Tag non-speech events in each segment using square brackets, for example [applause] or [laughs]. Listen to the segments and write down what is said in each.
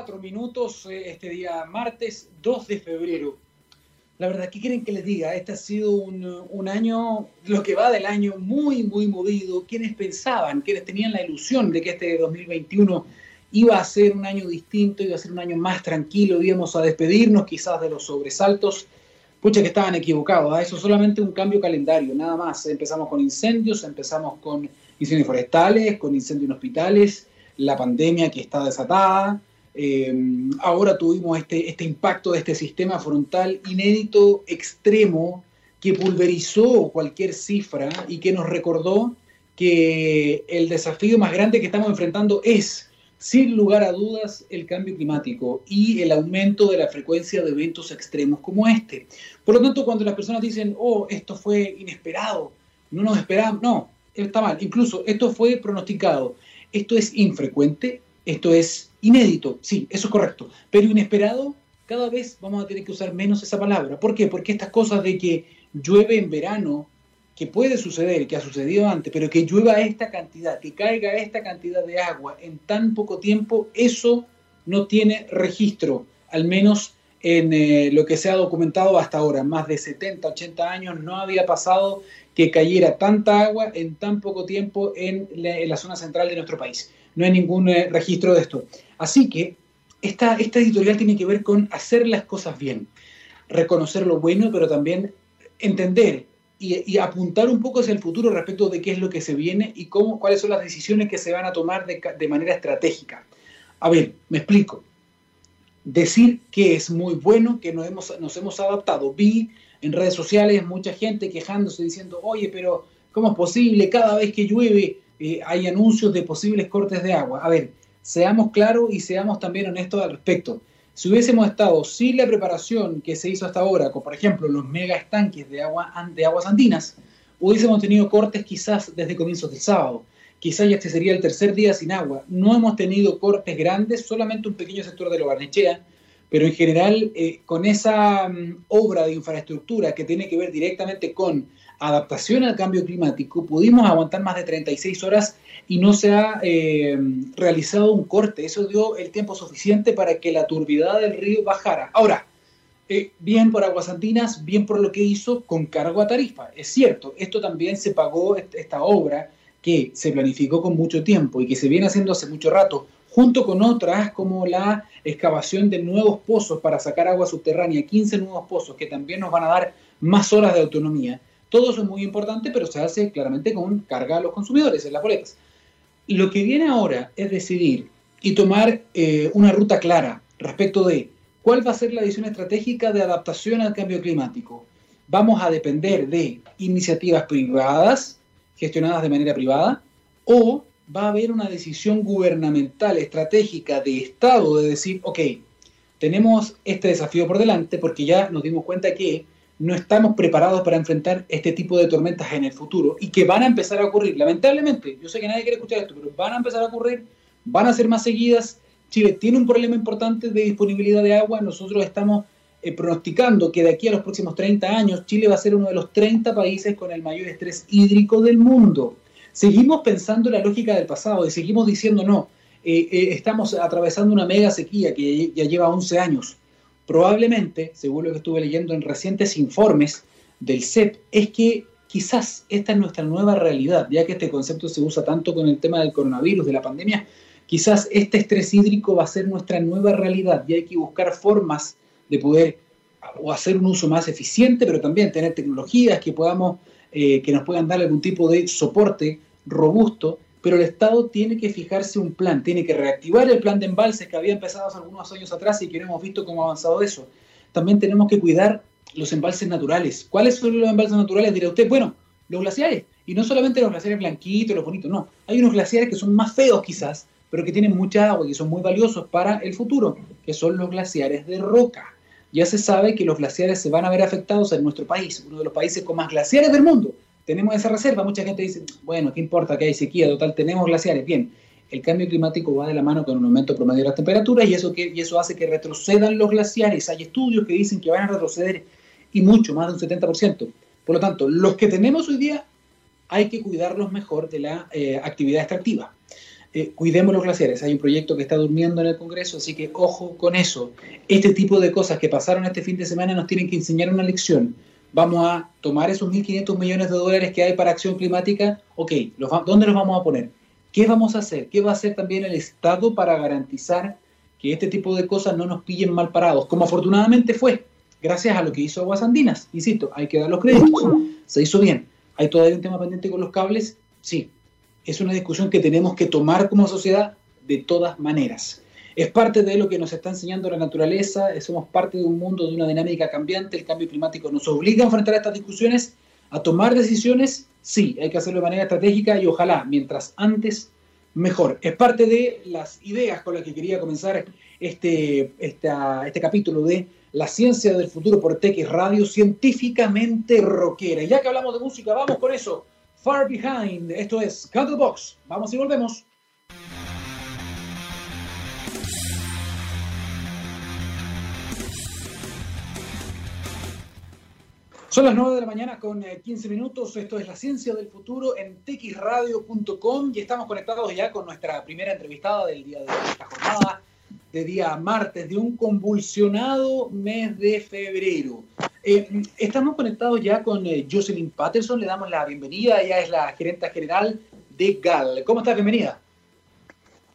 cuatro minutos eh, este día martes 2 de febrero. La verdad, ¿qué quieren que les diga? Este ha sido un, un, año, lo que va del año, muy, muy movido. Quienes pensaban, quienes tenían la ilusión de que este 2021 iba a ser un año distinto, iba a ser un año más tranquilo, íbamos a despedirnos quizás de los sobresaltos, pucha que estaban equivocados. ¿ah? Eso es solamente un cambio calendario, nada más. Empezamos con incendios, empezamos con incendios forestales, con incendios en hospitales, la pandemia que está desatada. Eh, ahora tuvimos este, este impacto de este sistema frontal inédito, extremo, que pulverizó cualquier cifra y que nos recordó que el desafío más grande que estamos enfrentando es, sin lugar a dudas, el cambio climático y el aumento de la frecuencia de eventos extremos como este. Por lo tanto, cuando las personas dicen, oh, esto fue inesperado, no nos esperábamos, no, está mal. Incluso esto fue pronosticado. Esto es infrecuente, esto es inédito, sí, eso es correcto, pero inesperado, cada vez vamos a tener que usar menos esa palabra. ¿Por qué? Porque estas cosas de que llueve en verano, que puede suceder, que ha sucedido antes, pero que llueva esta cantidad, que caiga esta cantidad de agua en tan poco tiempo, eso no tiene registro, al menos en eh, lo que se ha documentado hasta ahora. Más de 70, 80 años no había pasado que cayera tanta agua en tan poco tiempo en la, zona central de nuestro país. No hay ningún eh, registro de esto. Así que esta, editorial tiene que ver con hacer las cosas bien, reconocer lo bueno, pero también entender y, apuntar un poco hacia el futuro respecto de qué es lo que se viene y cuáles son las decisiones que se van a tomar de, de manera estratégica. A ver, me explico. Decir que es muy bueno, que nos hemos, nos hemos adaptado. Vi en redes sociales mucha gente quejándose diciendo, oye, pero ¿cómo es posible? Cada vez que llueve eh, hay anuncios de posibles cortes de agua. A ver, seamos claros y seamos también honestos al respecto. Si hubiésemos estado sin la preparación que se hizo hasta ahora, como por ejemplo los mega estanques de, agua, de aguas andinas, hubiésemos tenido cortes quizás desde comienzos del sábado. Quizás ya este sería el tercer día sin agua. No hemos tenido cortes grandes, solamente un pequeño sector de lo Barnechea, pero en general eh, con esa mm, obra de infraestructura que tiene que ver directamente con adaptación al cambio climático, pudimos aguantar más de 36 horas y no se ha eh, realizado un corte. Eso dio el tiempo suficiente para que la turbidez del río bajara. Ahora, eh, bien por Aguas Andinas, bien por lo que hizo con cargo a tarifa. Es cierto, esto también se pagó, esta obra que se planificó con mucho tiempo y que se viene haciendo hace mucho rato, junto con otras como la excavación de nuevos pozos para sacar agua subterránea, 15 nuevos pozos que también nos van a dar más horas de autonomía. Todo eso es muy importante, pero se hace claramente con carga a los consumidores en las boletas. Lo que viene ahora es decidir y tomar eh, una ruta clara respecto de cuál va a ser la decisión estratégica de adaptación al cambio climático. Vamos a depender de iniciativas privadas, gestionadas de manera privada, o va a haber una decisión gubernamental, estratégica, de Estado, de decir, ok, tenemos este desafío por delante porque ya nos dimos cuenta que no estamos preparados para enfrentar este tipo de tormentas en el futuro y que van a empezar a ocurrir, lamentablemente. Yo sé que nadie quiere escuchar esto, pero van a empezar a ocurrir, van a ser más seguidas. Chile tiene un problema importante de disponibilidad de agua. Nosotros estamos eh, pronosticando que de aquí a los próximos 30 años Chile va a ser uno de los 30 países con el mayor estrés hídrico del mundo seguimos pensando la lógica del pasado y seguimos diciendo no, eh, eh, estamos atravesando una mega sequía que ya lleva 11 años. Probablemente, según lo que estuve leyendo en recientes informes del CEP, es que quizás esta es nuestra nueva realidad, ya que este concepto se usa tanto con el tema del coronavirus, de la pandemia, quizás este estrés hídrico va a ser nuestra nueva realidad y hay que buscar formas de poder o hacer un uso más eficiente, pero también tener tecnologías que podamos eh, que nos puedan dar algún tipo de soporte robusto, pero el Estado tiene que fijarse un plan, tiene que reactivar el plan de embalses que había empezado hace algunos años atrás y que no hemos visto cómo ha avanzado eso. También tenemos que cuidar los embalses naturales. ¿Cuáles son los embalses naturales? Dirá usted, bueno, los glaciares. Y no solamente los glaciares blanquitos, los bonitos, no. Hay unos glaciares que son más feos quizás, pero que tienen mucha agua y que son muy valiosos para el futuro, que son los glaciares de roca ya se sabe que los glaciares se van a ver afectados en nuestro país, uno de los países con más glaciares del mundo. Tenemos esa reserva, mucha gente dice, bueno, ¿qué importa que hay sequía? Total, tenemos glaciares. Bien, el cambio climático va de la mano con un aumento promedio de las temperaturas y eso, que, y eso hace que retrocedan los glaciares. Hay estudios que dicen que van a retroceder y mucho, más de un 70%. Por lo tanto, los que tenemos hoy día hay que cuidarlos mejor de la eh, actividad extractiva. eh, cuidemos los glaciares. Hay un proyecto que está durmiendo en el Congreso, así que ojo con eso. Este tipo de cosas que pasaron este fin de semana nos tienen que enseñar una lección. Vamos a tomar esos 1.500 millones de dólares que hay para acción climática. Ok, ¿dónde los vamos a poner? ¿Qué vamos a hacer? ¿Qué va a hacer también el Estado para garantizar que este tipo de cosas no nos pillen mal parados? Como afortunadamente fue, gracias a lo que hizo Aguas Andinas. Insisto, hay que dar los créditos. Se hizo bien. ¿Hay todavía un tema pendiente con los cables? Sí, es una discusión que tenemos que tomar como sociedad de todas maneras. Es parte de lo que nos está enseñando la naturaleza, somos parte de un mundo, de una dinámica cambiante, el cambio climático nos obliga a enfrentar estas discusiones, a tomar decisiones, sí, hay que hacerlo de manera estratégica y ojalá, mientras antes, mejor. Es parte de las ideas con las que quería comenzar este, este capítulo de La ciencia del futuro por TX Radio, científicamente rockera. Y ya que hablamos de música, vamos con eso. Far Behind. Esto es Candlebox. Vamos y volvemos. Son las 9 de la mañana con 15 eh, minutos. Esto es La Ciencia del Futuro en txradio.com y estamos conectados ya con nuestra primera entrevistada del día de esta jornada de día martes de un convulsionado mes de febrero. Eh, estamos conectados ya con eh, Jocelyn Patterson, le damos la bienvenida, ella es la gerenta general de GAL. ¿Cómo estás? Bienvenida.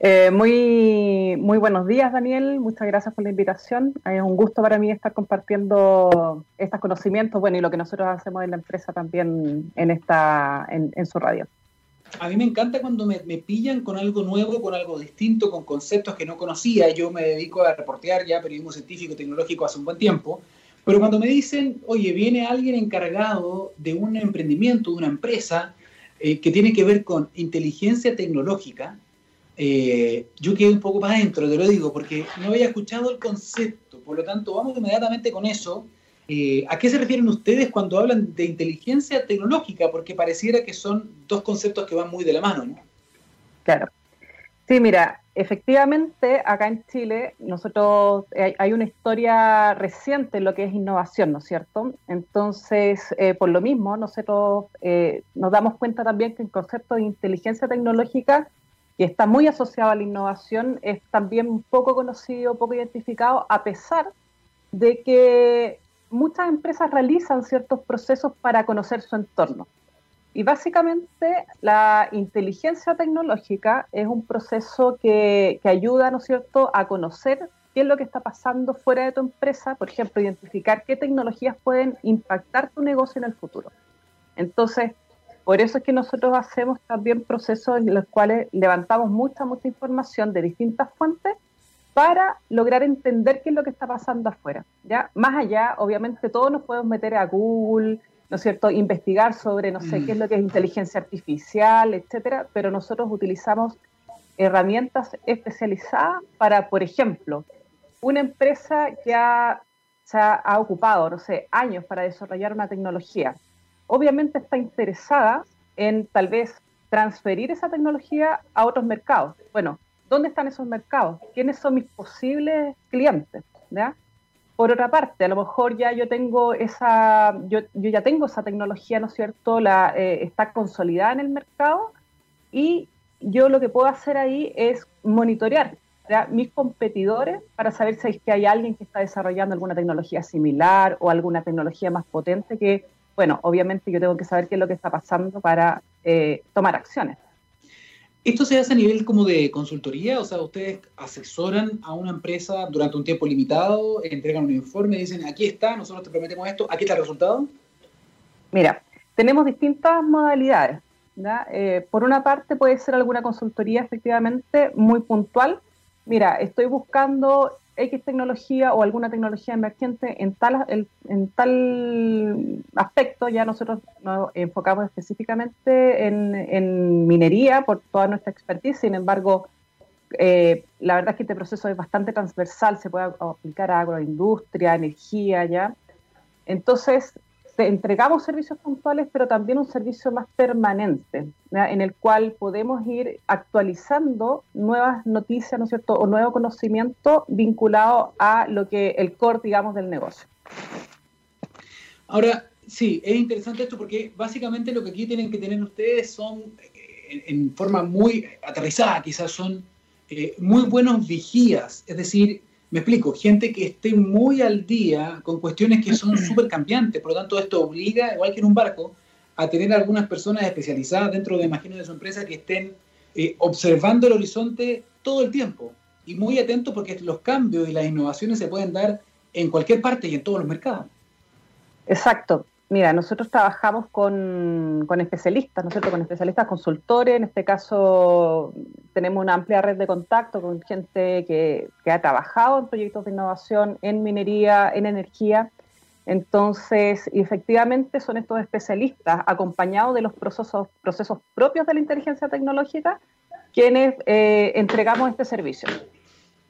Eh, muy, muy buenos días, Daniel. Muchas gracias por la invitación. Es un gusto para mí estar compartiendo estos conocimientos, bueno, y lo que nosotros hacemos en la empresa también en, esta, en, su radio. A mí me encanta cuando me, me, pillan con algo nuevo, con algo distinto, con conceptos que no conocía. Yo me dedico a reportear ya periodismo científico tecnológico hace un buen tiempo. Pero cuando me dicen, oye, viene alguien encargado de un emprendimiento, de una empresa eh, que tiene que ver con inteligencia tecnológica, eh, yo quedé un poco más adentro, te lo digo, porque no había escuchado el concepto. Por lo tanto, vamos inmediatamente con eso. Eh, ¿A qué se refieren ustedes cuando hablan de inteligencia tecnológica? Porque pareciera que son dos conceptos que van muy de la mano, ¿no? Claro. Sí, mira, efectivamente, acá en Chile, nosotros hay, una historia reciente en lo que es innovación, ¿no es cierto? Entonces, eh, por lo mismo, nosotros nos damos cuenta también que el concepto de inteligencia tecnológica, que está muy asociado a la innovación, es también poco conocido, poco identificado, a pesar de que muchas empresas realizan ciertos procesos para conocer su entorno. Y básicamente la inteligencia tecnológica es un proceso que, ayuda, ¿no es cierto?, a conocer qué es lo que está pasando fuera de tu empresa, por ejemplo, identificar qué tecnologías pueden impactar tu negocio en el futuro. Entonces, por eso es que nosotros hacemos también procesos en los cuales levantamos mucha, mucha información de distintas fuentes para lograr entender qué es lo que está pasando afuera. ¿ya? Más allá, obviamente todos nos podemos meter a Google, ¿no es cierto?, investigar sobre, no sé, qué es lo que es inteligencia artificial, etcétera, pero nosotros utilizamos herramientas especializadas para, por ejemplo, una empresa que se ha ocupado, no sé, años para desarrollar una tecnología. Obviamente está interesada en tal vez transferir esa tecnología a otros mercados. Bueno, ¿dónde están esos mercados? ¿Quiénes son mis posibles clientes? ¿ya? Por otra parte, a lo mejor ya yo tengo esa, yo, yo ya tengo esa tecnología, ¿no es cierto? Eh, está consolidada en el mercado y yo lo que puedo hacer ahí es monitorear a mis competidores para saber si es que hay alguien que está desarrollando alguna tecnología similar o alguna tecnología más potente que, bueno, obviamente yo tengo que saber qué es lo que está pasando para eh, tomar acciones. ¿Esto se hace a nivel como de consultoría? O sea, ustedes asesoran a una empresa durante un tiempo limitado, entregan un informe, dicen, aquí está, nosotros te prometemos esto, aquí está el resultado. Mira, tenemos distintas modalidades. Eh, por una parte puede ser alguna consultoría efectivamente muy puntual. Mira, estoy buscando X tecnología o alguna tecnología emergente en tal, en tal aspecto, ya nosotros nos enfocamos específicamente en, minería por toda nuestra expertise, sin embargo, eh, la verdad es que este proceso es bastante transversal, se puede aplicar a agroindustria, energía, ya. Entonces, entregamos servicios puntuales, pero también un servicio más permanente, en el cual podemos ir actualizando nuevas noticias, ¿no es cierto?, o nuevo conocimiento vinculado a lo que el core, digamos, del negocio. Ahora, sí, es interesante esto porque básicamente lo que aquí tienen que tener ustedes son, en, forma muy aterrizada, quizás son eh, muy buenos vigías, es decir, me explico, gente que esté muy al día con cuestiones que son [clears throat] súper cambiantes, por lo tanto esto obliga, igual que en un barco, a tener algunas personas especializadas dentro de, imagino, de su empresa que estén eh, observando el horizonte todo el tiempo y muy atentos porque los cambios y las innovaciones se pueden dar en cualquier parte y en todos los mercados. Exacto. Mira, nosotros trabajamos con, especialistas, ¿no es cierto? Con especialistas consultores. En este caso tenemos una amplia red de contacto con gente que, ha trabajado en proyectos de innovación en minería, en energía. Entonces, efectivamente son estos especialistas acompañados de los procesos, procesos propios de la inteligencia tecnológica quienes eh, entregamos este servicio.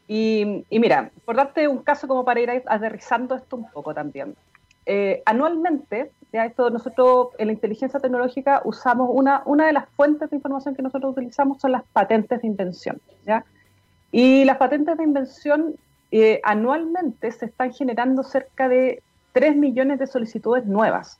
Y, y, mira, por darte un caso como para ir aterrizando esto un poco también. Eh, anualmente, ya esto nosotros en la inteligencia tecnológica usamos una, una de las fuentes de información que nosotros utilizamos son las patentes de invención. ¿ya? Y las patentes de invención eh, anualmente se están generando cerca de 3 millones de solicitudes nuevas.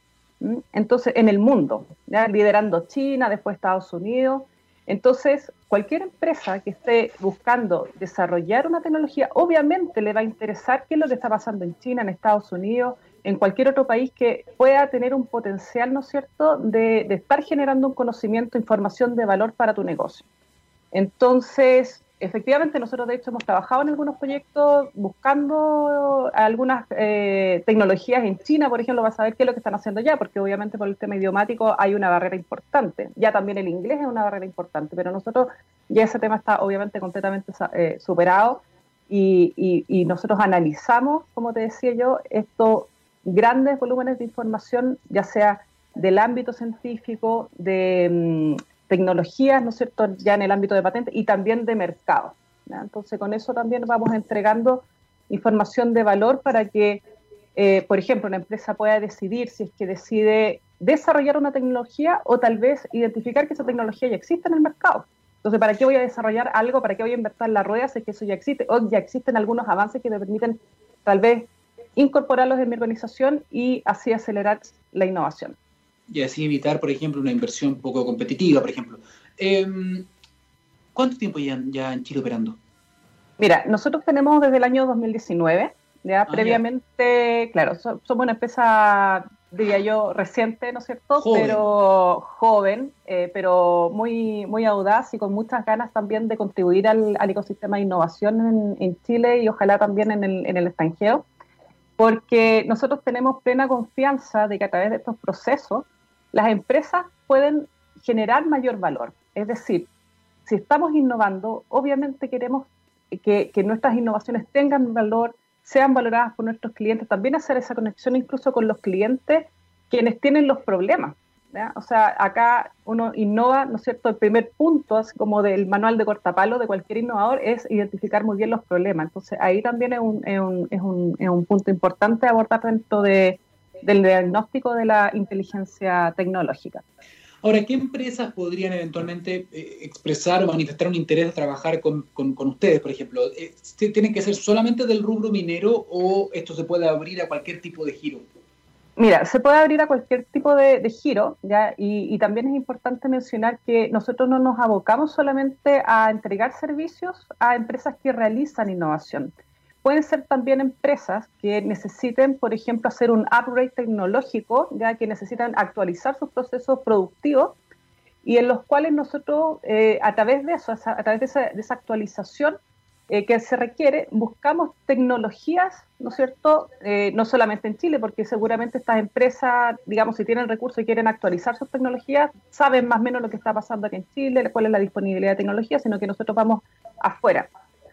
Entonces, en el mundo, liderando China, después Estados Unidos. Entonces, cualquier empresa que esté buscando desarrollar una tecnología, obviamente le va a interesar qué es lo que está pasando en China, en Estados Unidos, en cualquier otro país que pueda tener un potencial, ¿no es cierto?, de, estar generando un conocimiento, información de valor para tu negocio. Entonces, efectivamente, nosotros de hecho hemos trabajado en algunos proyectos buscando algunas eh, tecnologías en China, por ejemplo, vas a ver qué es lo que están haciendo ya, porque obviamente por el tema idiomático hay una barrera importante. Ya también el inglés es una barrera importante, pero nosotros ya ese tema está obviamente completamente eh, superado y, y, nosotros analizamos, como te decía yo, esto grandes volúmenes de información, ya sea del ámbito científico, de mm, tecnologías, ¿no es cierto?, ya en el ámbito de patentes y también de mercado. Entonces, con eso también vamos entregando información de valor para que, eh, por ejemplo, una empresa pueda decidir si es que decide desarrollar una tecnología o tal vez identificar que esa tecnología ya existe en el mercado. Entonces, ¿para qué voy a desarrollar algo? ¿Para qué voy a invertir la rueda si es que eso ya existe? O ya existen algunos avances que me permiten tal vez incorporarlos en mi organización y así acelerar la innovación. Y así evitar, por ejemplo, una inversión poco competitiva, por ejemplo. Em, ¿Cuánto tiempo ya, ya en Chile operando? Mira, nosotros tenemos desde el año 2019, ya ah, previamente, claro, somos una empresa, diría yo, reciente, ¿no es cierto? Pero joven, eh, pero muy, muy audaz y con muchas ganas también de contribuir al, ecosistema de innovación en, Chile y ojalá también en el, en el extranjero porque nosotros tenemos plena confianza de que a través de estos procesos las empresas pueden generar mayor valor. Es decir, si estamos innovando, obviamente queremos que, nuestras innovaciones tengan valor, sean valoradas por nuestros clientes, también hacer esa conexión incluso con los clientes quienes tienen los problemas. O sea, acá uno innova, ¿no es cierto? El primer punto, así como del manual de cortapalo de cualquier innovador, es identificar muy bien los problemas. Entonces, ahí también es un, es un, es un, es un punto importante abordar dentro de, del diagnóstico de la inteligencia tecnológica. Ahora, ¿qué empresas podrían eventualmente eh, expresar o manifestar un interés de trabajar con, con, con ustedes, por ejemplo? Eh, ¿Tienen que ser solamente del rubro minero o esto se puede abrir a cualquier tipo de giro? Mira, se puede abrir a cualquier tipo de, giro, ¿ya? Y, también es importante mencionar que nosotros no nos abocamos solamente a entregar servicios a empresas que realizan innovación. Pueden ser también empresas que necesiten, por ejemplo, hacer un upgrade tecnológico, ya que necesitan actualizar sus procesos productivos y en los cuales nosotros, eh, a través de eso, a través esa, de esa actualización, eh, que se requiere, buscamos tecnologías, ¿no es cierto? Eh, no solamente en Chile, porque seguramente estas empresas, digamos, si tienen recursos y quieren actualizar sus tecnologías, saben más o menos lo que está pasando aquí en Chile, cuál es la disponibilidad de tecnología, sino que nosotros vamos afuera.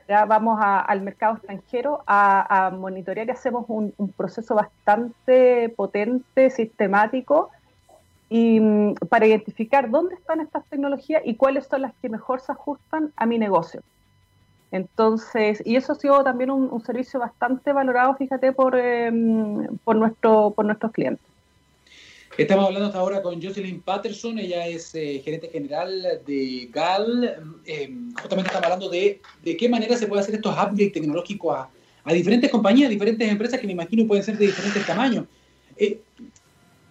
Ya vamos al mercado extranjero a, monitorear y hacemos un, proceso bastante potente, sistemático, y mm, para identificar dónde están estas tecnologías y cuáles son las que mejor se ajustan a mi negocio. Entonces, y eso ha sido también un, servicio bastante valorado, fíjate, por, em, por, nuestro, por nuestros clientes. Estamos hablando hasta ahora con Jocelyn Patterson, ella es eh, gerente general de GAL. Em, justamente estamos hablando de, de qué manera se puede hacer estos updates tecnológicos a, a, diferentes compañías, diferentes empresas que me imagino pueden ser de diferentes tamaños. Eh,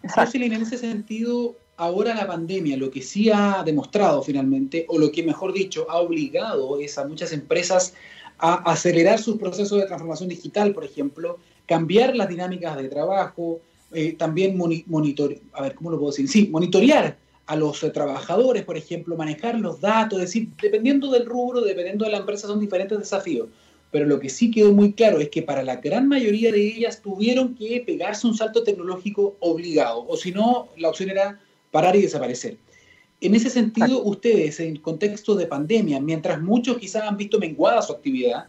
Jocelyn, en ese sentido, ahora la pandemia lo que sí ha demostrado finalmente, o lo que mejor dicho, ha obligado es a muchas empresas a acelerar sus procesos de transformación digital, por ejemplo, cambiar las dinámicas de trabajo, eh, también monitorear, a ver, ¿cómo lo puedo decir? Sí, monitorear a los eh, trabajadores, por ejemplo, manejar los datos, es decir, dependiendo del rubro, dependiendo de la empresa, son diferentes desafíos. Pero lo que sí quedó muy claro es que para la gran mayoría de ellas tuvieron que pegarse un salto tecnológico obligado, o si no, la opción era parar y desaparecer. En ese sentido, ustedes, en el contexto de pandemia, mientras muchos quizás han visto menguada su actividad,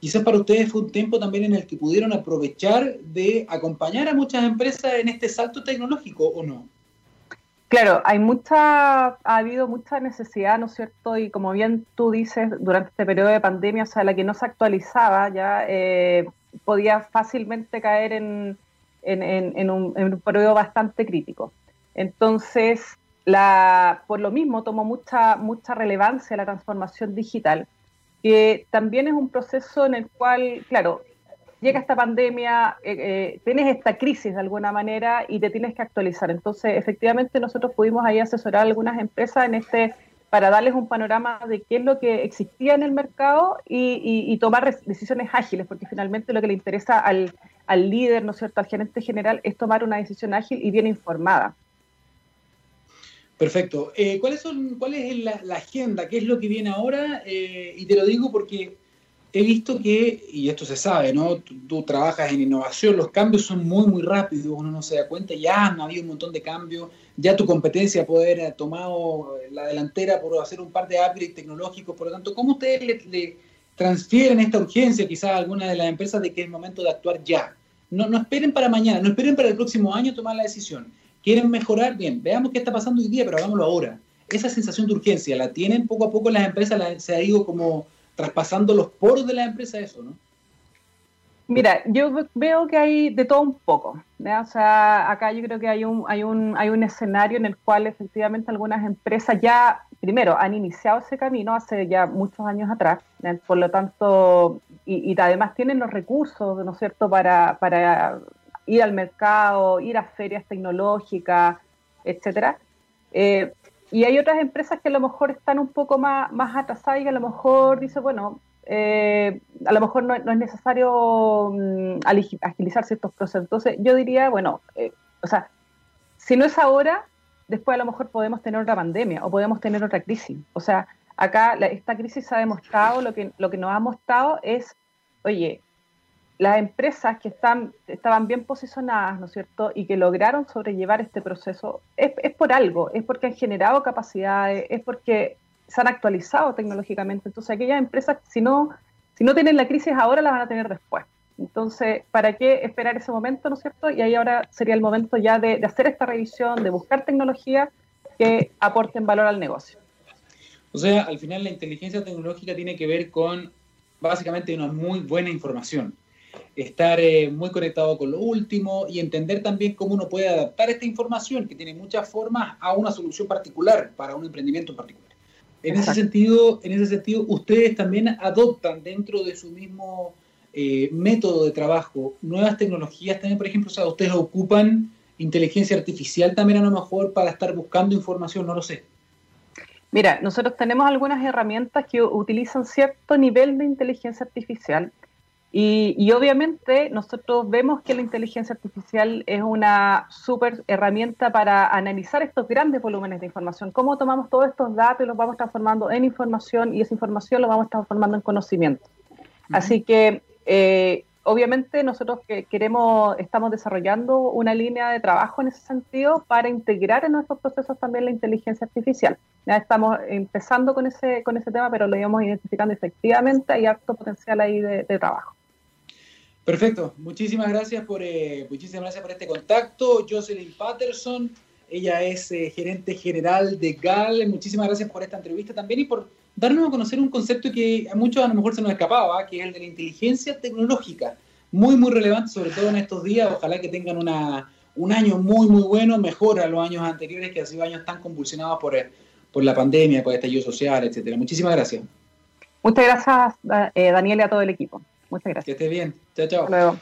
quizás para ustedes fue un tiempo también en el que pudieron aprovechar de acompañar a muchas empresas en este salto tecnológico, ¿o no? Claro, hay mucha, ha habido mucha necesidad, ¿no es cierto? Y como bien tú dices, durante este periodo de pandemia, o sea, la que no se actualizaba ya eh, podía fácilmente caer en, en, un, en un periodo bastante crítico. Entonces, por lo mismo tomó mucha, mucha relevancia la transformación digital, que también es un proceso en el cual, claro, llega esta pandemia, eh, eh, tienes esta crisis de alguna manera y te tienes que actualizar. Entonces, efectivamente, nosotros pudimos ahí asesorar a algunas empresas en este para darles un panorama de qué es lo que existía en el mercado y, tomar decisiones ágiles, porque finalmente lo que le interesa al, al líder, ¿no es cierto?, al gerente general, es tomar una decisión ágil y bien informada. Perfecto. Eh, ¿cuáles son, ¿Cuál es la, agenda? ¿Qué es lo que viene ahora? Eh, y te lo digo porque he visto que, y esto se sabe, ¿no? Tú, trabajas en innovación, los cambios son muy, muy rápidos, uno no se da cuenta, ya han habido un montón de cambios, ya tu competencia puede haber tomado la delantera por hacer un par de upgrades tecnológicos, por lo tanto, ¿cómo ustedes le, transfieren esta urgencia quizás a alguna de las empresas de que es momento de actuar ya? No, no esperen para mañana, no esperen para el próximo año tomar la decisión quieren mejorar, bien, veamos qué está pasando hoy día, pero hagámoslo ahora. Esa sensación de urgencia, ¿la tienen poco a poco las empresas? se ha ido como traspasando los poros de las empresas eso, ¿no? Mira, yo veo que hay de todo un poco. O sea, acá yo creo que hay un, hay, un, hay un escenario en el cual efectivamente algunas empresas ya, primero, han iniciado ese camino hace ya muchos años atrás. Por lo tanto, y, y, además tienen los recursos, ¿no es cierto?, para, para ir al mercado, ir a ferias tecnológicas, etcétera. Eh, y hay otras empresas que a lo mejor están un poco más, más atrasadas y que a lo mejor dice, bueno, eh, a lo mejor no, es necesario mm, agilizar ciertos procesos. Entonces, yo diría, bueno, eh, o sea, si no es ahora, después a lo mejor podemos tener otra pandemia o podemos tener otra crisis. O sea, acá esta crisis ha demostrado, lo que, lo que nos ha mostrado es, oye, las empresas que están, estaban bien posicionadas, ¿no es cierto?, y que lograron sobrellevar este proceso, es, por algo, es porque han generado capacidades, es porque se han actualizado tecnológicamente. Entonces, aquellas empresas, si no, si no tienen la crisis ahora, la van a tener después. Entonces, ¿para qué esperar ese momento, ¿no es cierto? Y ahí ahora sería el momento ya de, de hacer esta revisión, de buscar tecnologías que aporten valor al negocio. O sea, al final la inteligencia tecnológica tiene que ver con básicamente una muy buena información estar eh, muy conectado con lo último y entender también cómo uno puede adaptar esta información, que tiene muchas formas, a una solución particular para un emprendimiento en particular. En ese, sentido, en ese sentido, ustedes también adoptan dentro de su mismo eh, método de trabajo nuevas tecnologías también, por ejemplo, o sea, ustedes ocupan inteligencia artificial también a lo mejor para estar buscando información, no lo sé. Mira, nosotros tenemos algunas herramientas que utilizan cierto nivel de inteligencia artificial y, obviamente nosotros vemos que la inteligencia artificial es una súper herramienta para analizar estos grandes volúmenes de información, cómo tomamos todos estos datos y los vamos transformando en información y esa información lo vamos transformando en conocimiento. Así que eh, obviamente nosotros que queremos, estamos desarrollando una línea de trabajo en ese sentido para integrar en nuestros procesos también la inteligencia artificial. Ya estamos empezando con ese, con ese tema, pero lo íbamos identificando efectivamente, hay alto potencial ahí de trabajo. Perfecto, muchísimas gracias por eh, muchísimas gracias por este contacto. Jocelyn Patterson, ella es eh, gerente general de GAL. Muchísimas gracias por esta entrevista también y por darnos a conocer un concepto que a muchos a lo mejor se nos escapaba, que es el de la inteligencia tecnológica. Muy, muy relevante, sobre todo en estos días. Ojalá que tengan una, un año muy, muy bueno, mejor a los años anteriores, que han sido años tan convulsionados por, eh, por la pandemia, por el estallido social, etcétera. Muchísimas gracias. Muchas gracias, Daniel, y a todo el equipo. Muchas gracias. Que esté bien. Chao, chao. Hasta luego.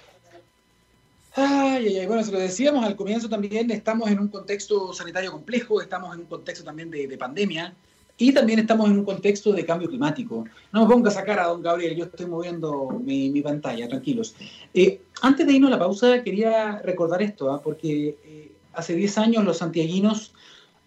Ay, ay, Bueno, se lo decíamos al comienzo también, estamos en un contexto sanitario complejo, estamos en un contexto también de, pandemia y también estamos en un contexto de cambio climático. No me ponga a sacar a don Gabriel, yo estoy moviendo mi, pantalla, tranquilos. Eh, antes de irnos a la pausa, quería recordar esto, ¿ah? porque eh, hace 10 años los santiaguinos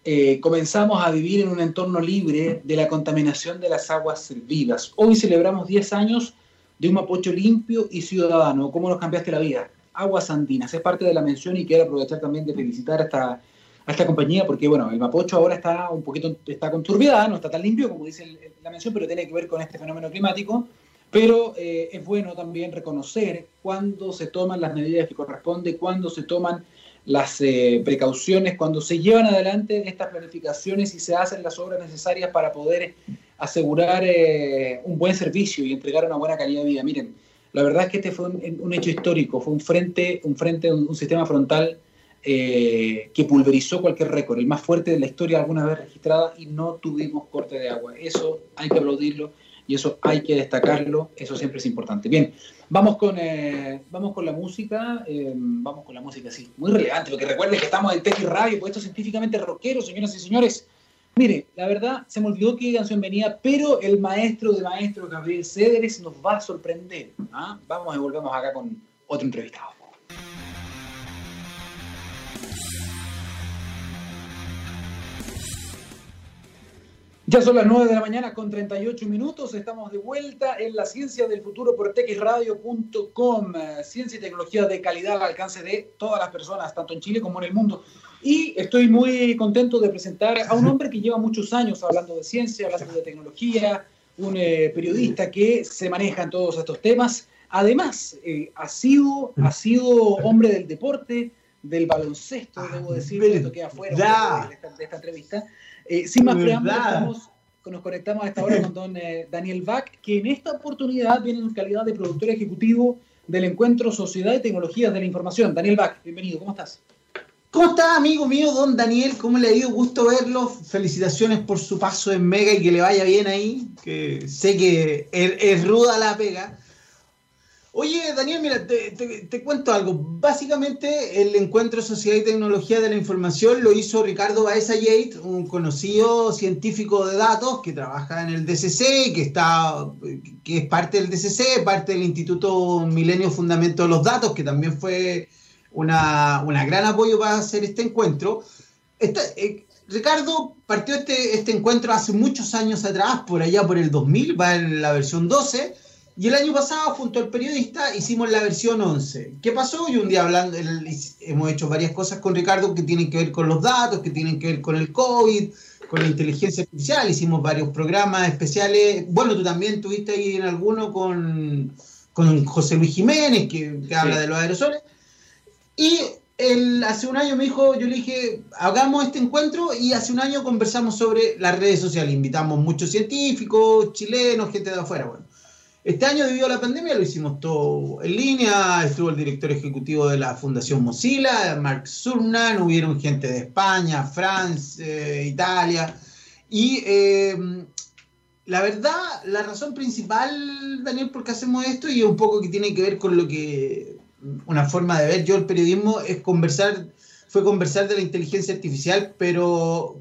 eh, comenzamos a vivir en un entorno libre de la contaminación de las aguas vivas. Hoy celebramos 10 años de un Mapocho limpio y ciudadano. ¿Cómo nos cambiaste la vida? Aguas Andinas. Es parte de la mención y quiero aprovechar también de felicitar a esta, esta compañía porque, bueno, el Mapocho ahora está un poquito, está conturbida, no está tan limpio como dice la mención, pero tiene que ver con este fenómeno climático. Pero eh, es bueno también reconocer cuándo se toman las medidas que corresponden, cuándo se toman las eh, precauciones, cuando se llevan adelante estas planificaciones y se hacen las obras necesarias para poder asegurar eh, un buen servicio y entregar una buena calidad de vida. Miren, la verdad es que este fue un, hecho histórico, fue un frente, un frente, un, sistema frontal eh, que pulverizó cualquier récord, el más fuerte de la historia alguna vez registrada y no tuvimos corte de agua. Eso hay que aplaudirlo y eso hay que destacarlo, eso siempre es importante. Bien, vamos con, eh, vamos con la música, vamos con la música, sí, muy relevante, porque recuerden que estamos en Tech Radio, pues esto es científicamente rockero, señoras y señores. Mire, la verdad, se me olvidó qué canción venía, pero el maestro de maestros, Gabriel Cederes, nos va a sorprender. ¿ah? Vamos y volvemos acá con otro entrevistado. Ya son las 9 de la mañana con 38 minutos. Estamos de vuelta en la ciencia del futuro por texradio.com. Ciencia y tecnología de calidad al alcance de todas las personas, tanto en Chile como en el mundo. Y estoy muy contento de presentar a un hombre que lleva muchos años hablando de ciencia, hablando de tecnología, un eh, periodista que se maneja en todos estos temas. Además, eh, ha, sido, ha sido hombre del deporte, del baloncesto, ah, debo decir, esto queda fuera de esta, de esta entrevista. Eh, sin más preámbulos, nos conectamos a esta hora con don Daniel Bach, que en esta oportunidad viene en calidad de productor ejecutivo del encuentro Sociedad de Tecnologías de la Información. Daniel Bach, bienvenido, ¿cómo estás? ¿Cómo está, amigo mío, don Daniel? ¿Cómo le ha ido? Gusto verlo. Felicitaciones por su paso en Mega y que le vaya bien ahí. Que sé que es, ruda la pega. Oye, Daniel, mira, te, cuento algo. Básicamente, el encuentro Sociedad y Tecnología de la Información lo hizo Ricardo Baeza Yates, un conocido científico de datos que trabaja en el DCC, que, está, que es parte del DCC, parte del Instituto Milenio Fundamento de los Datos, que también fue una, gran apoyo para hacer este encuentro. Eh, Ricardo partió este, este encuentro hace muchos años atrás, por allá por el 2000, va en la versión 12, y el año pasado, junto al periodista, hicimos la versión 11. ¿Qué pasó? Y un día hablando, hemos hecho varias cosas con Ricardo que tienen que ver con los datos, que tienen que ver con el COVID, con la inteligencia artificial, hicimos varios programas especiales. Bueno, tú también tuviste ahí en alguno con, con José Luis Jiménez, que, habla de los aerosoles. Y él, hace un año me dijo, yo le dije, hagamos este encuentro y hace un año conversamos sobre las redes sociales. Invitamos muchos científicos, chilenos, gente de afuera. Bueno, este año debido a la pandemia lo hicimos todo en línea. Estuvo el director ejecutivo de la Fundación Mozilla, Mark Surnan, hubieron gente de España, Francia, Italia. Y eh, la verdad, la razón principal, Daniel, por qué hacemos esto y un poco que tiene que ver con lo que una forma de ver yo el periodismo es conversar, fue conversar de la inteligencia artificial, pero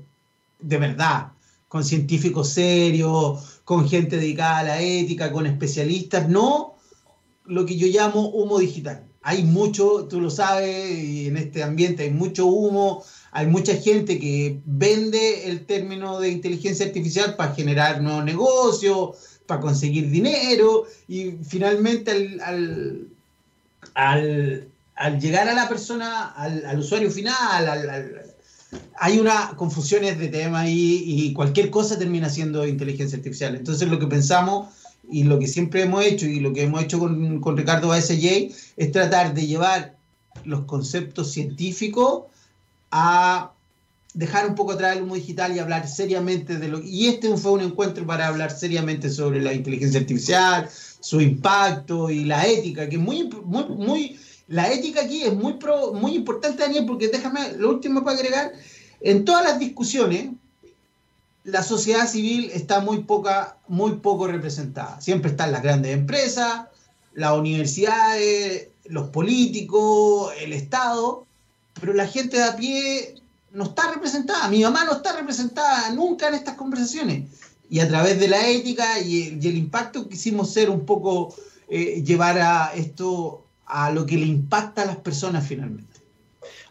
de verdad, con científicos serios, con gente dedicada a la ética, con especialistas, no lo que yo llamo humo digital. Hay mucho, tú lo sabes, y en este ambiente hay mucho humo, hay mucha gente que vende el término de inteligencia artificial para generar nuevos negocios, para conseguir dinero, y finalmente al al, llegar a la persona, al, usuario final, hay una confusiones de tema y, y, cualquier cosa termina siendo inteligencia artificial. Entonces lo que pensamos y lo que siempre hemos hecho y lo que hemos hecho con, con Ricardo ASJ es tratar de llevar los conceptos científicos a dejar un poco atrás el humo digital y hablar seriamente de lo y este fue un encuentro para hablar seriamente sobre la inteligencia artificial, su impacto y la ética, que es muy, muy, muy, la ética aquí es muy, muy importante, Daniel, porque déjame, lo último para agregar, en todas las discusiones, la sociedad civil está muy, poca, muy poco representada. Siempre están las grandes empresas, las universidades, los políticos, el Estado, pero la gente de a pie no está representada. Mi mamá no está representada nunca en estas conversaciones. Y a través de la ética y el, impacto quisimos ser un poco, eh, llevar a esto a lo que le impacta a las personas finalmente.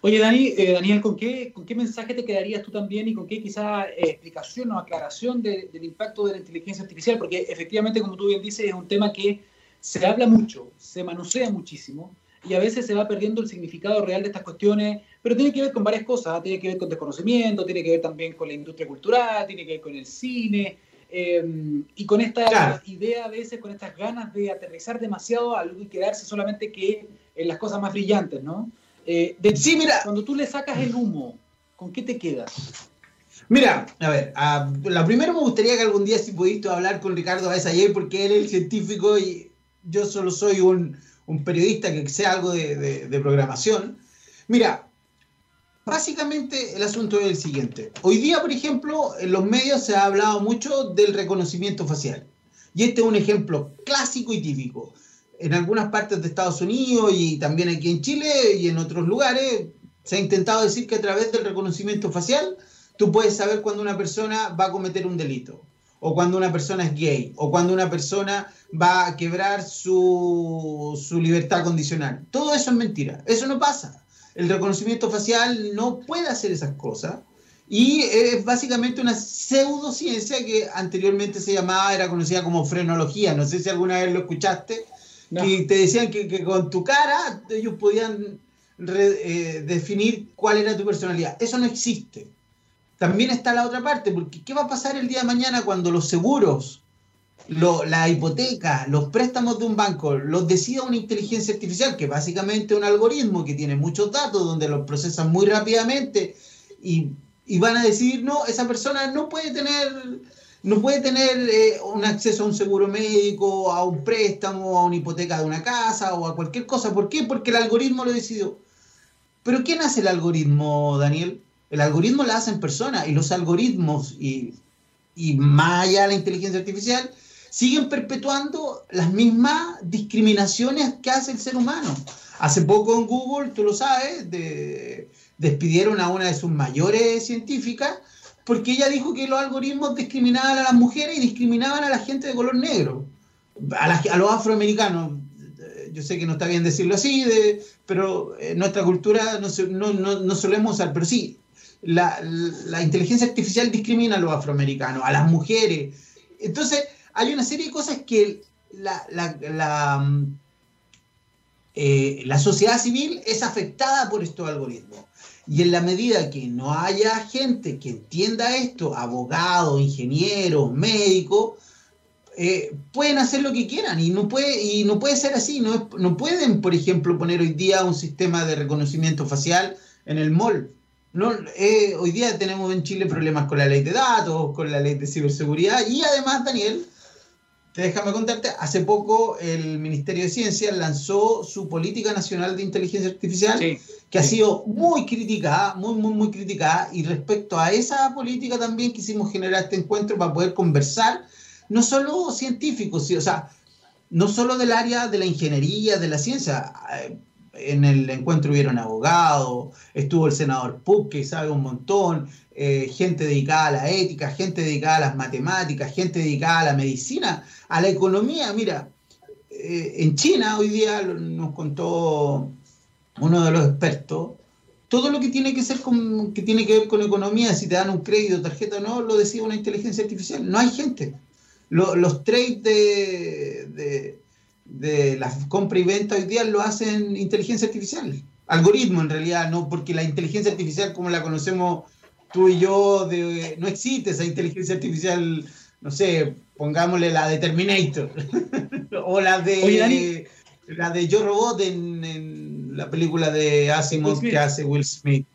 Oye, Dani, eh, Daniel, ¿con qué, ¿con qué mensaje te quedarías tú también y con qué quizá eh, explicación o aclaración del impacto de la inteligencia artificial? Porque efectivamente, como tú bien dices, es un tema que se habla mucho, se manosea muchísimo y a veces se va perdiendo el significado real de estas cuestiones, pero tiene que ver con varias cosas, ¿ah? tiene que ver con desconocimiento, tiene que ver también con la industria cultural, tiene que ver con el cine, em, y con esta idea a veces, con estas ganas de aterrizar demasiado algo y quedarse solamente que en las cosas más brillantes, ¿no? Eh, sí, mira. Cuando tú le sacas el humo, ¿con qué te quedas? Mira, a ver, lo primero me gustaría que algún día si pudiste hablar con Ricardo ayer porque él es el científico y yo solo soy un, periodista que sea algo de, de, programación. Mira, básicamente el asunto es el siguiente. Hoy día, por ejemplo, en los medios se ha hablado mucho del reconocimiento facial. Y este es un ejemplo clásico y típico en algunas partes de Estados Unidos y también aquí en Chile y en otros lugares, se ha intentado decir que a través del reconocimiento facial tú puedes saber cuando una persona va a cometer un delito, o cuando una persona es gay, o cuando una persona va a quebrar su, su libertad condicional. Todo eso es mentira, eso no pasa. El reconocimiento facial no puede hacer esas cosas. Y es básicamente una pseudociencia que anteriormente se llamaba, era conocida como frenología. No sé si alguna vez lo escuchaste, que te decían que, con tu cara ellos podían eh, definir cuál era tu personalidad. Eso no existe. También está la otra parte, porque ¿qué va a pasar el día de mañana cuando los seguros, la hipoteca, los préstamos de un banco los decida una inteligencia artificial, que básicamente es un algoritmo que tiene muchos datos, donde los procesan muy rápidamente y, y van a decir, no, esa persona no puede tener no puede tener eh, un acceso a un seguro médico, a un préstamo, a una hipoteca de una casa o a cualquier cosa. ¿Por qué? Porque el algoritmo lo decidió. Pero ¿quién hace el algoritmo, Daniel? El algoritmo lo hacen personas y los algoritmos y, y más allá de la inteligencia artificial siguen perpetuando las mismas discriminaciones que hace el ser humano. Hace poco en Google, tú lo sabes, despidieron a una de sus mayores científicas porque ella dijo que los algoritmos discriminaban a las mujeres y discriminaban a la gente de color negro, a, los afroamericanos. Yo sé que no está bien decirlo así, pero en nuestra cultura no, no, solemos usar, pero sí, la, inteligencia artificial discrimina a los afroamericanos, a las mujeres. Entonces, hay una serie de cosas que la, la, eh, la sociedad civil es afectada por estos algoritmos. Y en la medida que no haya gente que entienda esto, abogados, ingenieros, médicos, eh, pueden hacer lo que quieran y no puede, y no puede ser así. No, no pueden, por ejemplo, poner hoy día un sistema de reconocimiento facial en el mall. No, eh, hoy día tenemos en Chile problemas con la ley de datos, con la ley de ciberseguridad y además, Daniel, déjame contarte, hace poco el Ministerio de Ciencia lanzó su Política Nacional de Inteligencia Artificial, que ha sido muy criticada, muy, muy, muy criticada, y respecto a esa política también quisimos generar este encuentro para poder conversar, no solo científicos, o sea, no solo del área de la ingeniería, de la ciencia, eh, en el encuentro hubieron abogados, estuvo el senador Puck, que sabe un montón, eh, gente dedicada a la ética, gente dedicada a las matemáticas, gente dedicada a la medicina, a la economía. Mira, eh, en China hoy día nos contó uno de los expertos, todo lo que tiene que ser con, que tiene que ver con economía, si te dan un crédito, tarjeta o no, lo decide una inteligencia artificial. No hay gente. los trades de, de, de la compra y venta hoy día lo hacen inteligencia artificial. Algoritmo en realidad, no porque la inteligencia artificial como la conocemos tú y yo, de, no existe esa inteligencia artificial, no sé, pongámosle la de Terminator, [laughs] o la de, la de Yo Robot en, la película de Asimov que hace Will Smith.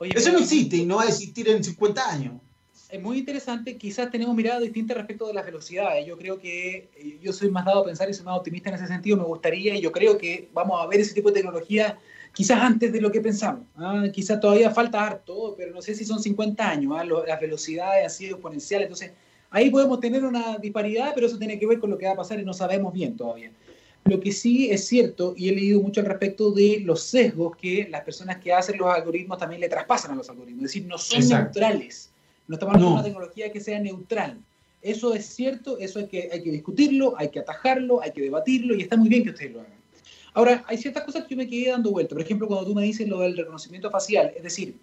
Eso no existe y no va a existir en 50 años. Es muy interesante, quizás tenemos miradas distintas respecto de las velocidades. Yo creo que eh, yo soy más dado a pensar y soy más optimista en ese sentido. Me gustaría y yo creo que vamos a ver ese tipo de tecnología quizás antes de lo que pensamos. ¿ah? Quizás todavía falta harto, pero no sé si son 50 años. ¿ah? las velocidades han sido exponenciales. Entonces, ahí podemos tener una disparidad, pero eso tiene que ver con lo que va a pasar y no sabemos bien todavía. Lo que sí es cierto, y he leído mucho al respecto de los sesgos que las personas que hacen los algoritmos también le traspasan a los algoritmos. Es decir, no son neutrales. No estamos hablando de una tecnología que sea neutral. Eso es cierto, eso hay que, hay que discutirlo, hay que atajarlo, hay que debatirlo, y está muy bien que ustedes lo hagan. Ahora, hay ciertas cosas que yo me quedé dando vuelta. Por ejemplo, cuando tú me dices lo del reconocimiento facial, es decir,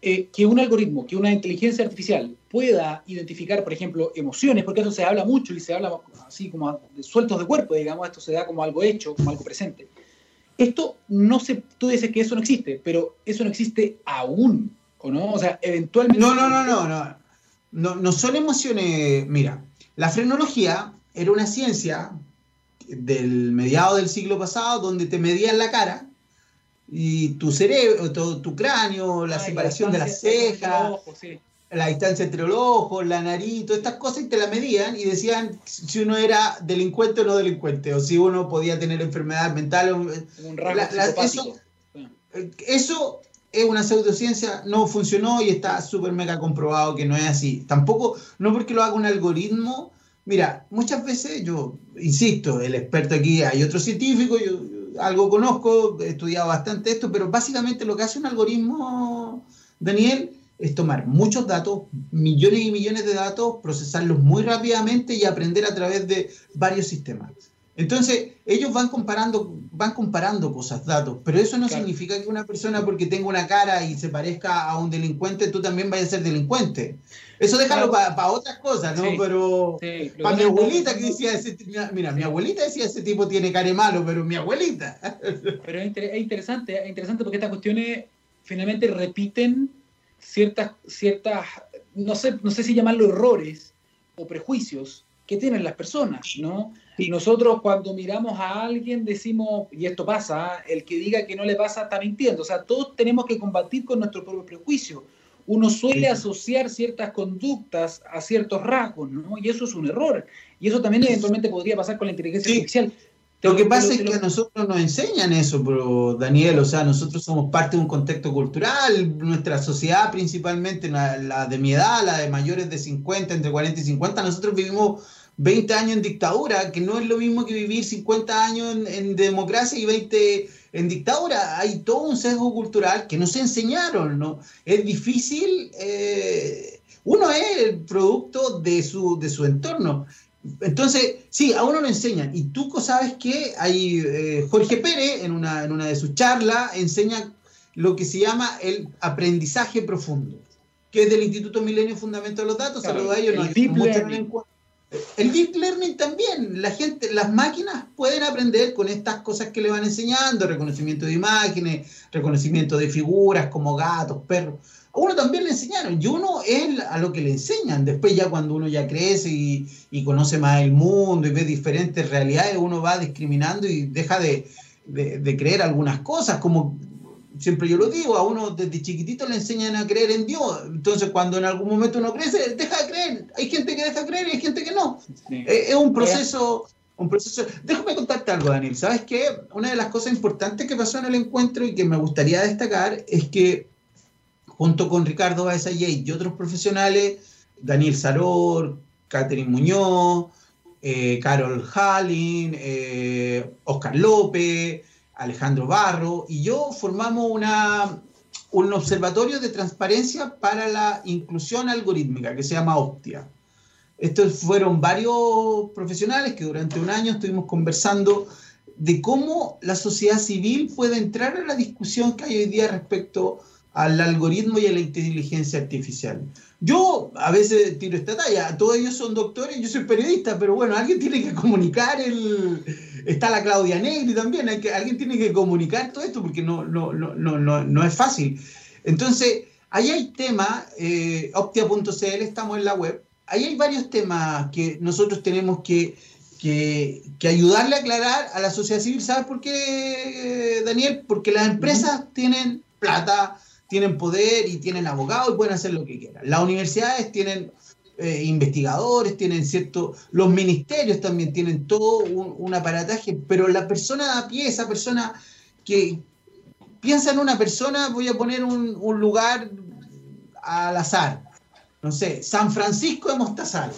eh, que un algoritmo, que una inteligencia artificial pueda identificar, por ejemplo, emociones, porque eso se habla mucho y se habla así como de sueltos de cuerpo, digamos, esto se da como algo hecho, como algo presente. Esto no se, tú dices que eso no existe, pero eso no existe aún, ¿o no? O sea, eventualmente... No, no, no, no, no. No, no son emociones, mira, la frenología era una ciencia del mediado del siglo pasado donde te medían la cara y tu cerebro, tu, cráneo, la separación de las cejas, la distancia entre los ojos, la nariz, todas estas cosas, y te la medían y decían si uno era delincuente o no delincuente, o si uno podía tener enfermedad mental. Un eso, eso, es una pseudociencia, no funcionó y está súper mega comprobado que no es así. Tampoco, no porque lo haga un algoritmo. Mira, muchas veces yo, insisto, el experto aquí, hay otro científico, yo algo conozco, he estudiado bastante esto, pero básicamente lo que hace un algoritmo, Daniel, es tomar muchos datos, millones y millones de datos, procesarlos muy rápidamente y aprender a través de varios sistemas. Entonces, ellos van comparando, van comparando cosas, datos, pero eso no significa que una persona porque tenga una cara y se parezca a un delincuente, tú también vayas a ser delincuente. Eso déjalo para otras cosas, ¿no? pero para mi abuelita que decía, ese, mira, mi abuelita decía, ese tipo tiene cara malo, pero mi abuelita. [laughs] Pero es, interesante, es interesante porque estas cuestiones finalmente repiten ciertas, ciertas no sé, no sé si llamarlo errores o prejuicios que tienen las personas, ¿no? Y nosotros cuando miramos a alguien decimos, y esto pasa, el que diga que no le pasa está mintiendo. O sea, todos tenemos que combatir con nuestro propio prejuicio. Uno suele asociar ciertas conductas a ciertos rasgos, ¿no? Y eso es un error. Y eso también eventualmente podría pasar con la inteligencia artificial. Lo que pasa es que a nosotros nos enseñan eso, pero Daniel, o sea, nosotros somos parte de un contexto cultural, nuestra sociedad principalmente, la, de mi edad, la de mayores de 50, entre 40 y 50, nosotros vivimos 20 años en dictadura, que no es lo mismo que vivir 50 años en, democracia y 20 en dictadura. Hay todo un sesgo cultural que nos enseñaron, ¿no? Es difícil, eh, uno es el producto de su, de su entorno. Entonces, sí, a uno lo enseñan. Y tú sabes que hay eh, Jorge Pérez, en una, en una de sus charlas, enseña lo que se llama el aprendizaje profundo, que es del Instituto Milenio Fundamento de los Datos. Saludos a ellos, no el deep learning también, la gente, las máquinas pueden aprender con estas cosas que le van enseñando, reconocimiento de imágenes, reconocimiento de figuras como gatos, perros. A uno también le enseñaron, y uno es a lo que le enseñan. Después ya cuando uno ya crece y, conoce más el mundo y ve diferentes realidades, uno va discriminando y deja de, de creer algunas cosas, como siempre yo lo digo, a uno desde chiquitito le enseñan a creer en Dios. Entonces, cuando en algún momento uno crece, deja de creer. Hay gente que deja de creer y hay gente que no. Eh, es, un proceso. Un proceso. Déjame contarte algo, Daniel. ¿Sabes qué? Una de las cosas importantes que pasó en el encuentro y que me gustaría destacar es que, junto con Ricardo Baezayé y otros profesionales, Daniel Saror, Catherine Muñoz, eh, Carol Hallin, eh, Oscar López, Alejandro Barro y yo formamos una, un observatorio de transparencia para la inclusión algorítmica que se llama Optia. Estos fueron varios profesionales que durante un año estuvimos conversando de cómo la sociedad civil puede entrar a la discusión que hay hoy día respecto al algoritmo y a la inteligencia artificial. Yo a veces tiro esta talla, todos ellos son doctores, yo soy periodista, pero bueno, alguien tiene que comunicar el... Está la Claudia Negri también, hay que, alguien tiene que comunicar todo esto porque no, no, no, no, no, es fácil. Entonces, ahí hay temas, eh, optia.cl, estamos en la web, ahí hay varios temas que nosotros tenemos que, que, que, ayudarle a aclarar a la sociedad civil. ¿Sabes por qué, Daniel? Porque las empresas tienen plata, tienen poder y tienen abogados y pueden hacer lo que quieran. Las universidades tienen eh, investigadores, tienen cierto, los ministerios también tienen todo un, aparataje, pero la persona a pie, esa persona que piensa en una persona, voy a poner un, lugar al azar, no sé, San Francisco de Mostazal.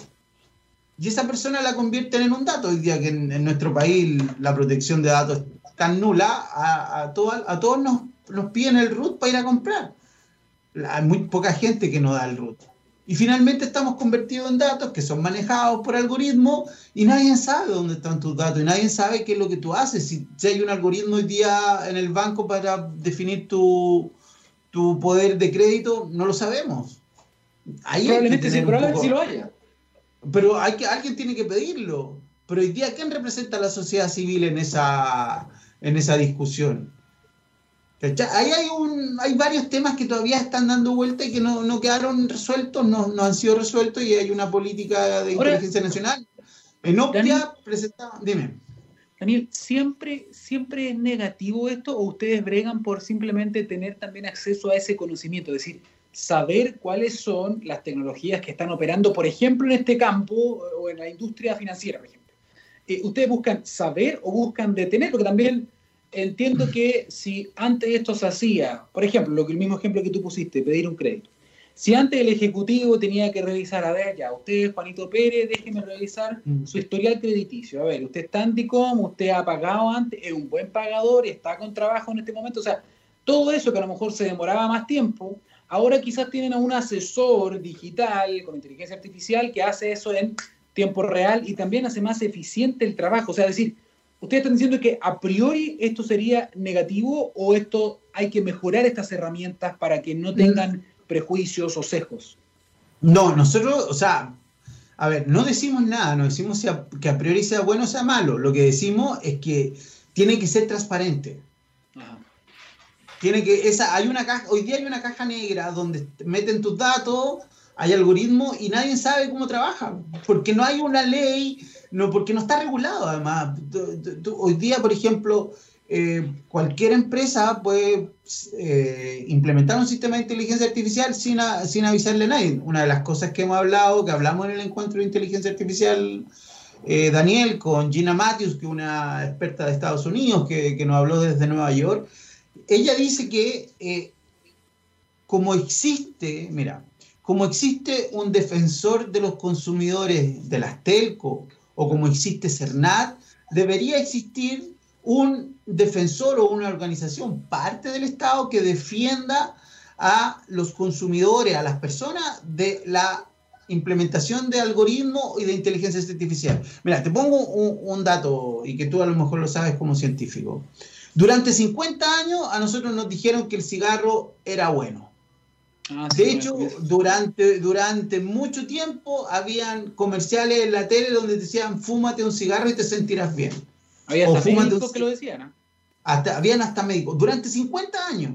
y esa persona la convierten en un dato. Hoy día que en, nuestro país la protección de datos es tan nula, a, a, a todos nos, nos piden el root para ir a comprar. Hay muy poca gente que no da el root. Y finalmente estamos convertidos en datos que son manejados por algoritmos y nadie sabe dónde están tus datos y nadie sabe qué es lo que tú haces. Si, hay un algoritmo hoy día en el banco para definir tu, tu poder de crédito, no lo sabemos. probablemente sí, probablemente sí lo haya. Pero hay que, alguien tiene que pedirlo. Pero hoy día, ¿quién representa a la sociedad civil en esa, en esa discusión? Ahí hay, un, hay varios temas que todavía están dando vuelta y que no, no quedaron resueltos, no, no, han sido resueltos y hay una política de inteligencia nacional. En Optia presentaba, dime. Daniel, ¿siempre, ¿siempre es negativo esto o ustedes bregan por simplemente tener también acceso a ese conocimiento? Es decir, saber cuáles son las tecnologías que están operando, por ejemplo, en este campo o en la industria financiera, por ejemplo. Eh, ¿Ustedes buscan saber o buscan detener? Porque también entiendo que si antes esto se hacía, por ejemplo, lo que el mismo ejemplo que tú pusiste, pedir un crédito. Si antes el ejecutivo tenía que revisar, a ver, ya, usted, Juanito Pérez, déjeme revisar mm. su historial crediticio. A ver, usted está Anticom, usted ha pagado antes, es un buen pagador, está con trabajo en este momento. O sea, todo eso que a lo mejor se demoraba más tiempo, ahora quizás tienen a un asesor digital con inteligencia artificial que hace eso en tiempo real y también hace más eficiente el trabajo. O sea, es decir, ¿Ustedes están diciendo que a priori esto sería negativo o esto hay que mejorar estas herramientas para que no tengan prejuicios o sesgos? No, nosotros, o sea, a ver, no decimos nada, no decimos que a priori sea bueno o sea malo. Lo que decimos es que tiene que ser transparente. Tiene que, esa, hay una caja, hoy día hay una caja negra donde meten tus datos, hay algoritmos y nadie sabe cómo trabaja, porque no hay una ley no, porque no está regulado además. hoy día, por ejemplo, eh, cualquier empresa puede eh, implementar un sistema de inteligencia artificial sin, sin avisarle a nadie. Una de las cosas que hemos hablado, que hablamos en el encuentro de inteligencia artificial, eh, Daniel, con Gina Matthews, que es una experta de Estados Unidos, que, que nos habló desde Nueva York, ella dice que como existe, mira, como existe un defensor de los consumidores de las telco o como existe CERNAT, debería existir un defensor o una organización, parte del Estado, que defienda a los consumidores, a las personas de la implementación de algoritmos y de inteligencia artificial. Mira, te pongo un, dato y que tú a lo mejor lo sabes como científico. Durante 50 años a nosotros nos dijeron que el cigarro era bueno. Ah, de hecho, durante, durante mucho tiempo habían comerciales en la tele donde decían fúmate un cigarro y te sentirás bien. Había hasta médicos que lo decían. Hasta, habían hasta médicos. Durante 50 años.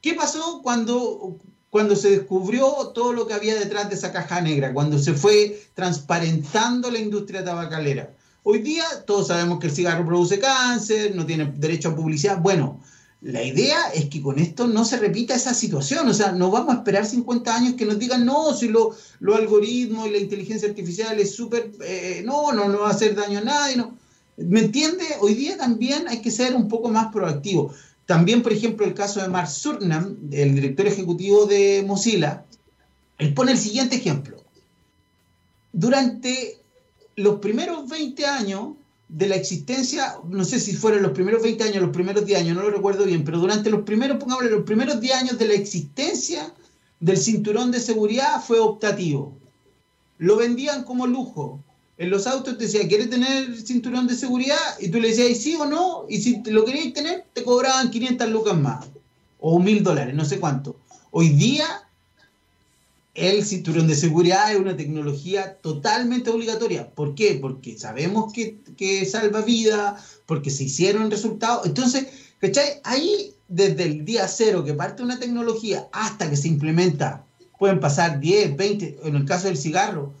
¿Qué pasó cuando, cuando se descubrió todo lo que había detrás de esa caja negra? Cuando se fue transparentando la industria tabacalera. Hoy día todos sabemos que el cigarro produce cáncer, no tiene derecho a publicidad. Bueno, la idea es que con esto no se repita esa situación, o sea, no vamos a esperar 50 años que nos digan, no, si los lo algoritmos y la inteligencia artificial es súper, eh, no, no, no va a hacer daño a nadie, no. ¿Me entiende? Hoy día también hay que ser un poco más proactivo. También, por ejemplo, el caso de Mark Surnam, el director ejecutivo de Mozilla, él pone el siguiente ejemplo. Durante los primeros 20 años, de la existencia, no sé si fueron los primeros 20 años, los primeros 10 años, no lo recuerdo bien, pero durante los primeros, pongámosle, los primeros 10 años de la existencia del cinturón de seguridad fue optativo. Lo vendían como lujo. En los autos te decía, ¿quieres tener cinturón de seguridad? Y tú le decías, sí o no? Y si lo querías tener, te cobraban 500 lucas más. O 1000 dólares, no sé cuánto. Hoy día el cinturón de seguridad es una tecnología totalmente obligatoria. ¿Por qué? Porque sabemos que, salva vida, porque se hicieron resultados. Entonces, ¿cachai? Ahí, desde el día cero que parte una tecnología hasta que se implementa, pueden pasar 10, 20, en el caso del cigarro,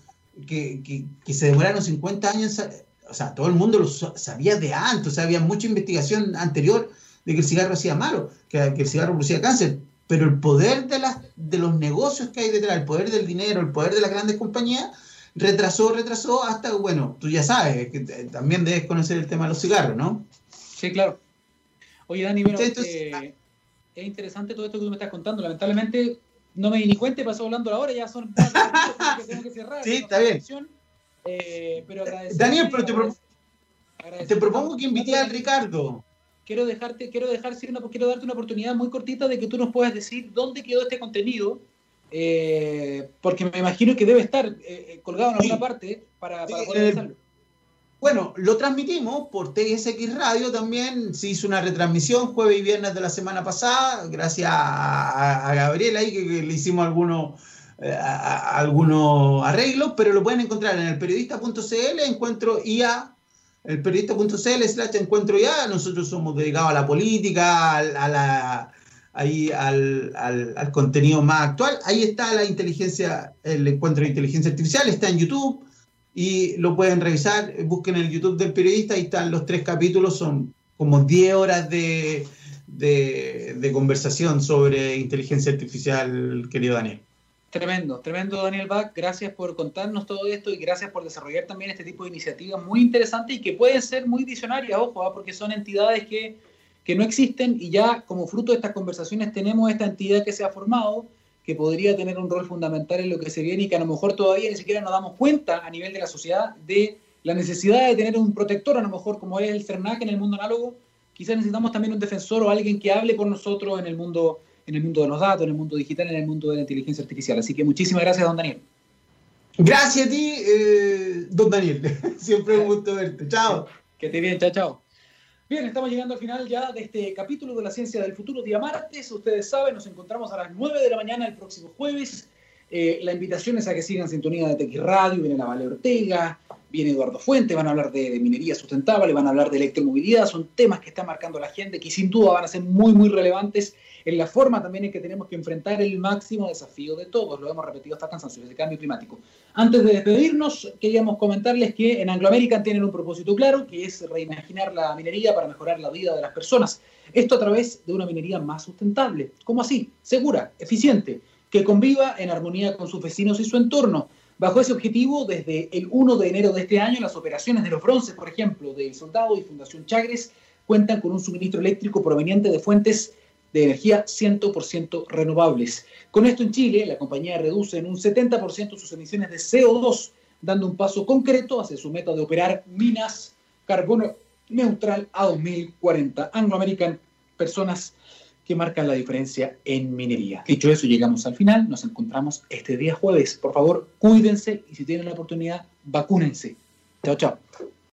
que, se demoraron 50 años, o sea, todo el mundo lo sabía de antes, o sea, había mucha investigación anterior de que el cigarro hacía malo, que, que el cigarro producía cáncer, pero el poder de, las, de los negocios que hay detrás, el poder del dinero, el poder de las grandes compañías, retrasó, retrasó hasta, bueno, tú ya sabes, que también debes conocer el tema de los cigarros, ¿no? Sí, claro. Oye, Dani, bueno, eh, es interesante todo esto que tú me estás contando. Lamentablemente no me di ni cuenta, pasó hablando la hora, ya son que tengo que cerrar. Sí, está bien. Eh, pero Daniel, pero te, propongo que invite al Ricardo. Quiero dejarte, quiero dejar, quiero darte una oportunidad muy cortita de que tú nos puedas decir dónde quedó este contenido, eh, porque me imagino que debe estar eh, colgado en alguna parte para, poder hacerlo. Bueno, lo transmitimos por TSX Radio también. Se hizo una retransmisión jueves y viernes de la semana pasada, gracias a, Gabriel ahí que, le hicimos algunos, eh, algunos arreglos, pero lo pueden encontrar en el periodista.cl, encuentro IA, el periodista.cl slash encuentro IA. Nosotros somos dedicados a la política, a la, ahí al, al, contenido más actual. Ahí está la inteligencia, el encuentro de inteligencia artificial, está en YouTube y lo pueden revisar. Busquen el YouTube del periodista, ahí están los tres capítulos, son como 10 horas de, de, conversación sobre inteligencia artificial, querido Daniel. Tremendo, tremendo Daniel Bach, gracias por contarnos todo esto y gracias por desarrollar también este tipo de iniciativas muy interesantes y que pueden ser muy visionarias, ojo, ¿ah? porque son entidades que, que no existen y ya como fruto de estas conversaciones tenemos esta entidad que se ha formado que podría tener un rol fundamental en lo que se viene y que a lo mejor todavía ni siquiera nos damos cuenta a nivel de la sociedad de la necesidad de tener un protector, a lo mejor como es el CERNAC en el mundo análogo, quizás necesitamos también un defensor o alguien que hable por nosotros en el mundo en el mundo de los datos, en el mundo digital, en el mundo de la inteligencia artificial. Así que muchísimas gracias, don Daniel. Gracias a ti, eh, don Daniel. [laughs] Siempre un gusto verte. Chao. Que esté bien, chao, chao. Bien, estamos llegando al final ya de este capítulo de la ciencia del futuro, día martes. Ustedes saben, nos encontramos a las 9 de la mañana el próximo jueves. Eh, la invitación es a que sigan sintonía de TX Radio, viene la Vale Ortega, viene Eduardo Fuente, van a hablar de, minería sustentable, van a hablar de electromovilidad, son temas que están marcando la gente, que sin duda van a ser muy, muy relevantes en la forma también en que tenemos que enfrentar el máximo desafío de todos, lo hemos repetido hasta cansancio, el cambio climático. Antes de despedirnos, queríamos comentarles que en Anglo American tienen un propósito claro, que es reimaginar la minería para mejorar la vida de las personas. Esto a través de una minería más sustentable. ¿Cómo así? Segura, eficiente, que conviva en armonía con sus vecinos y su entorno Bajo ese objetivo, desde el 1 de enero de este año, las operaciones de los bronces, por ejemplo, del Soldado y Fundación Chagres, cuentan con un suministro eléctrico proveniente de fuentes de energía 100% renovables. Con esto en Chile, la compañía reduce en un 70% sus emisiones de CO2, dando un paso concreto hacia su meta de operar minas carbono neutral a 2040. Anglo American, personas que marcan la diferencia en minería. Dicho eso, llegamos al final, nos encontramos este día jueves. Por favor, cuídense y si tienen la oportunidad, vacúnense. Chao, chao.